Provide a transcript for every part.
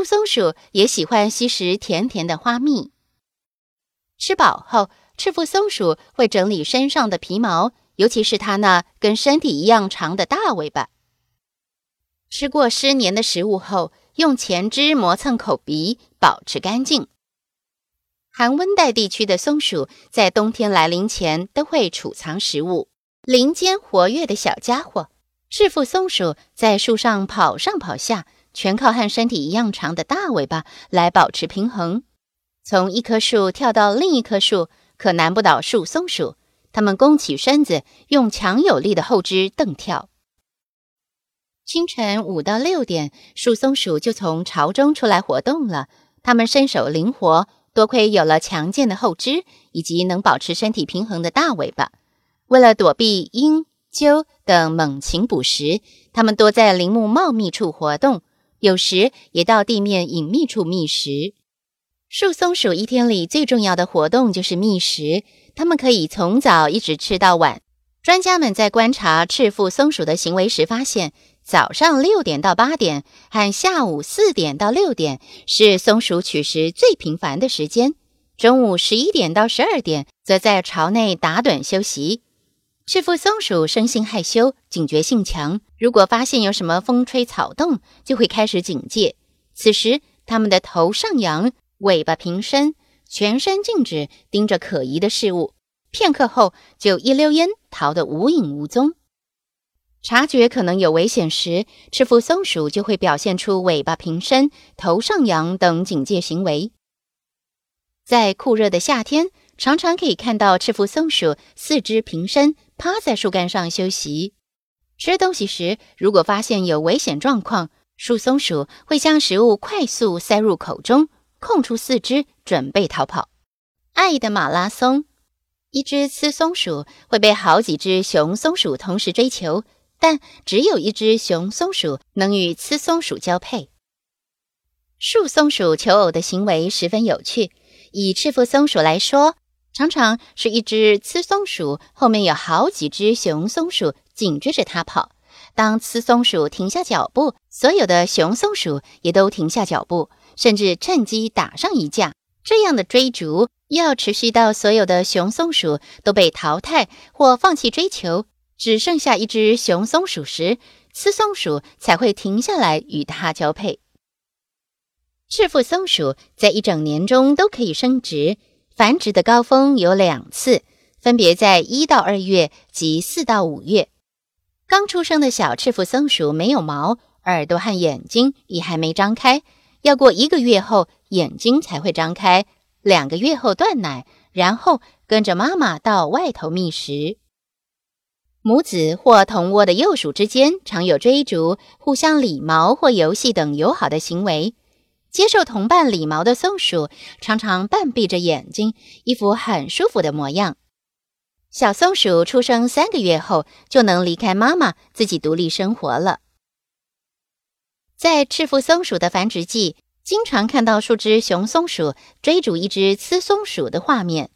树松鼠也喜欢吸食甜甜的花蜜。吃饱后，赤腹松鼠会整理身上的皮毛，尤其是它那跟身体一样长的大尾巴。吃过湿黏的食物后，用前肢磨蹭口鼻，保持干净。寒温带地区的松鼠在冬天来临前都会储藏食物。林间活跃的小家伙，赤腹松鼠在树上跑上跑下。全靠和身体一样长的大尾巴来保持平衡。从一棵树跳到另一棵树，可难不倒树松鼠。它们弓起身子，用强有力的后肢蹬跳。清晨五到六点，树松鼠就从巢中出来活动了。它们身手灵活，多亏有了强健的后肢以及能保持身体平衡的大尾巴。为了躲避鹰、鸠等猛禽捕食，它们多在林木茂密处活动。有时也到地面隐秘处觅食。树松鼠一天里最重要的活动就是觅食，它们可以从早一直吃到晚。专家们在观察赤腹松鼠的行为时发现，早上六点到八点和下午四点到六点是松鼠取食最频繁的时间，中午十一点到十二点则在巢内打盹休息。赤腹松鼠生性害羞，警觉性强。如果发现有什么风吹草动，就会开始警戒。此时，它们的头上扬，尾巴平伸，全身静止，盯着可疑的事物。片刻后，就一溜烟逃得无影无踪。察觉可能有危险时，赤腹松鼠就会表现出尾巴平伸、头上扬等警戒行为。在酷热的夏天，常常可以看到赤腹松鼠四肢平伸。趴在树干上休息。吃东西时，如果发现有危险状况，树松鼠会将食物快速塞入口中，空出四肢准备逃跑。爱的马拉松，一只雌松鼠会被好几只雄松鼠同时追求，但只有一只雄松鼠能与雌松鼠交配。树松鼠求偶的行为十分有趣。以赤腹松鼠来说。常常是一只雌松鼠，后面有好几只雄松鼠紧追着它跑。当雌松鼠停下脚步，所有的雄松鼠也都停下脚步，甚至趁机打上一架。这样的追逐要持续到所有的雄松鼠都被淘汰或放弃追求，只剩下一只雄松鼠时，雌松鼠才会停下来与它交配。赤腹松鼠在一整年中都可以生殖。繁殖的高峰有两次，分别在一到二月及四到五月。刚出生的小赤腹松鼠没有毛，耳朵和眼睛也还没张开，要过一个月后眼睛才会张开。两个月后断奶，然后跟着妈妈到外头觅食。母子或同窝的幼鼠之间常有追逐、互相理毛或游戏等友好的行为。接受同伴理毛的松鼠常常半闭着眼睛，一副很舒服的模样。小松鼠出生三个月后就能离开妈妈，自己独立生活了。在赤腹松鼠的繁殖季，经常看到数只雄松鼠追逐一只雌松鼠的画面。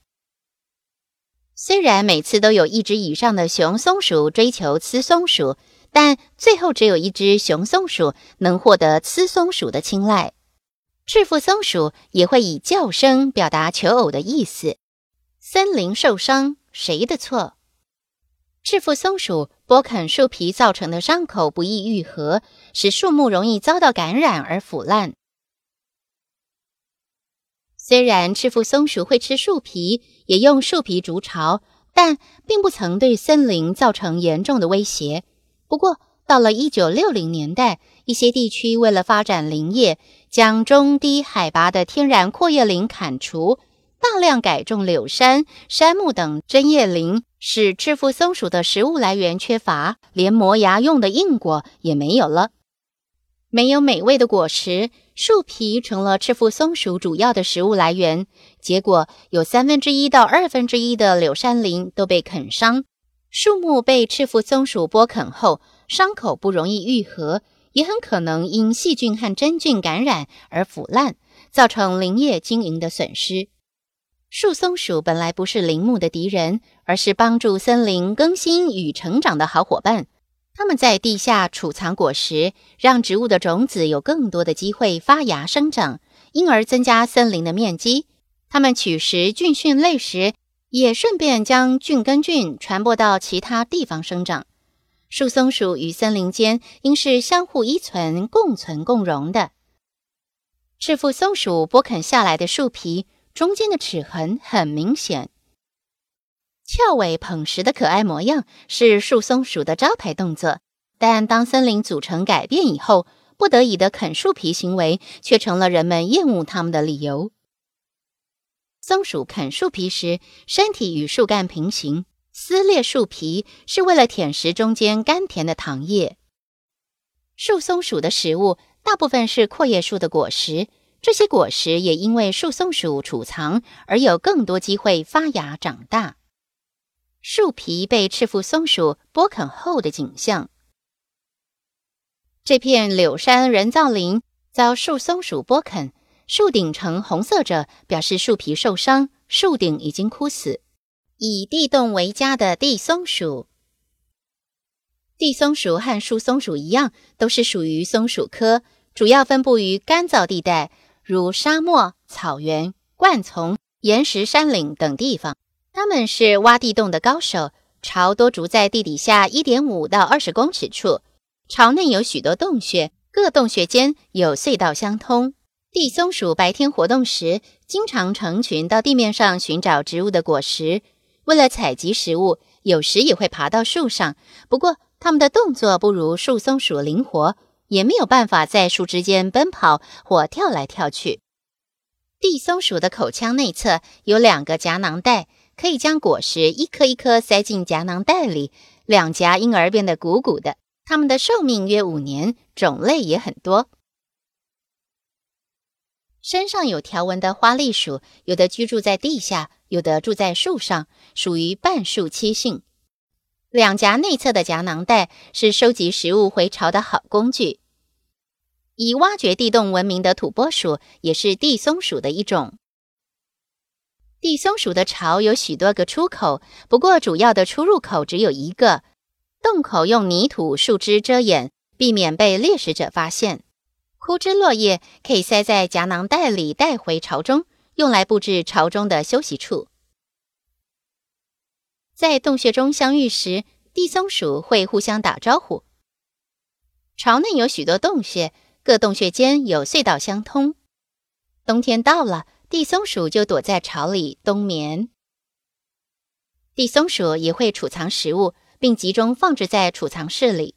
虽然每次都有一只以上的雄松鼠追求雌松鼠，但最后只有一只雄松鼠能获得雌松鼠的青睐。赤腹松鼠也会以叫声表达求偶的意思。森林受伤，谁的错？赤腹松鼠剥啃树皮造成的伤口不易愈合，使树木容易遭到感染而腐烂。虽然赤腹松鼠会吃树皮，也用树皮筑巢，但并不曾对森林造成严重的威胁。不过，到了一九六零年代，一些地区为了发展林业，将中低海拔的天然阔叶林砍除，大量改种柳杉、杉木等针叶林，使赤腹松鼠的食物来源缺乏，连磨牙用的硬果也没有了。没有美味的果实，树皮成了赤腹松鼠主要的食物来源。结果有三分之一到二分之一的柳杉林都被啃伤。树木被赤腹松鼠剥啃后，伤口不容易愈合，也很可能因细菌和真菌感染而腐烂，造成林业经营的损失。树松鼠本来不是林木的敌人，而是帮助森林更新与成长的好伙伴。它们在地下储藏果实，让植物的种子有更多的机会发芽生长，因而增加森林的面积。它们取食菌蕈类时，也顺便将菌根菌传播到其他地方生长。树松鼠与森林间应是相互依存、共存共荣的。赤腹松鼠剥啃下来的树皮。中间的齿痕很明显，翘尾捧食的可爱模样是树松鼠的招牌动作。但当森林组成改变以后，不得已的啃树皮行为却成了人们厌恶它们的理由。松鼠啃树皮时，身体与树干平行，撕裂树皮是为了舔食中间甘甜的糖液。树松鼠的食物大部分是阔叶树的果实。这些果实也因为树松鼠储藏而有更多机会发芽长大。树皮被赤腹松鼠剥啃后的景象。这片柳杉人造林遭树松鼠剥啃，树顶呈红色着，表示树皮受伤，树顶已经枯死。以地洞为家的地松鼠，地松鼠和树松鼠一样，都是属于松鼠科，主要分布于干燥地带。如沙漠、草原、灌丛、岩石山岭等地方，它们是挖地洞的高手。巢多筑在地底下一点五到二十公尺处，巢内有许多洞穴，各洞穴间有隧道相通。地松鼠白天活动时，经常成群到地面上寻找植物的果实。为了采集食物，有时也会爬到树上。不过，它们的动作不如树松鼠灵活。也没有办法在树枝间奔跑或跳来跳去。地松鼠的口腔内侧有两个夹囊袋，可以将果实一颗一颗塞进夹囊袋里，两颊因而变得鼓鼓的。它们的寿命约五年，种类也很多。身上有条纹的花栗鼠，有的居住在地下，有的住在树上，属于半树栖性。两颊内侧的夹囊袋是收集食物回巢的好工具。以挖掘地洞闻名的土拨鼠也是地松鼠的一种。地松鼠的巢有许多个出口，不过主要的出入口只有一个。洞口用泥土、树枝遮掩，避免被猎食者发现。枯枝落叶可以塞在夹囊袋里带回巢中，用来布置巢中的休息处。在洞穴中相遇时，地松鼠会互相打招呼。巢内有许多洞穴，各洞穴间有隧道相通。冬天到了，地松鼠就躲在巢里冬眠。地松鼠也会储藏食物，并集中放置在储藏室里。